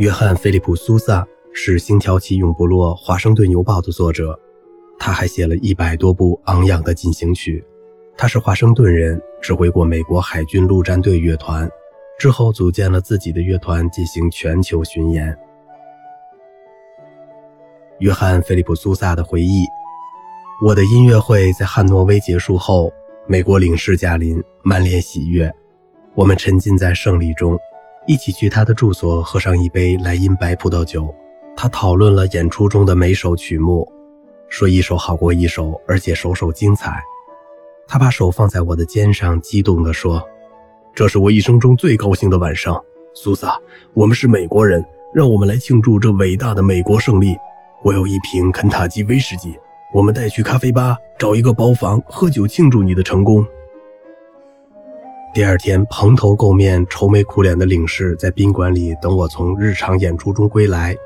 约翰·菲利普·苏萨是《星条旗永不落》《华盛顿邮报》的作者，他还写了一百多部昂扬的进行曲。他是华盛顿人，指挥过美国海军陆战队乐团，之后组建了自己的乐团进行全球巡演。约翰·菲利普·苏萨的回忆：我的音乐会在汉诺威结束后，美国领事驾临，满脸喜悦，我们沉浸在胜利中。一起去他的住所喝上一杯莱茵白葡萄酒，他讨论了演出中的每首曲目，说一首好过一首，而且首首精彩。他把手放在我的肩上，激动地说：“这是我一生中最高兴的晚上，苏萨。我们是美国人，让我们来庆祝这伟大的美国胜利。我有一瓶肯塔基威士忌，我们带去咖啡吧，找一个包房喝酒庆祝你的成功。”第二天，蓬头垢面、愁眉苦脸的领事在宾馆里等我从日常演出中归来。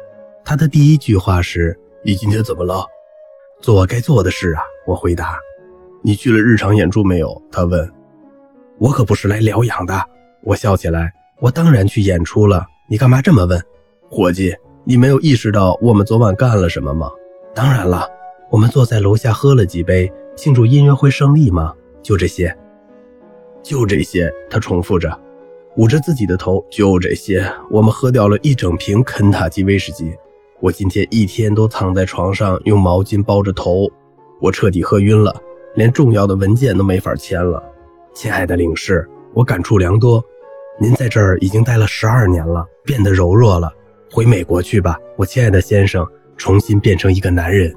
他的第一句话是：“你今天怎么了？”“做我该做的事啊。”我回答。“你去了日常演出没有？”他问。“我可不是来疗养的。”我笑起来。“我当然去演出了。你干嘛这么问？”“伙计，你没有意识到我们昨晚干了什么吗？”“当然了，我们坐在楼下喝了几杯，庆祝音乐会胜利吗？就这些。”就这些，他重复着，捂着自己的头。就这些，我们喝掉了一整瓶肯塔基威士忌。我今天一天都躺在床上，用毛巾包着头。我彻底喝晕了，连重要的文件都没法签了。亲爱的领事，我感触良多。您在这儿已经待了十二年了，变得柔弱了。回美国去吧，我亲爱的先生，重新变成一个男人。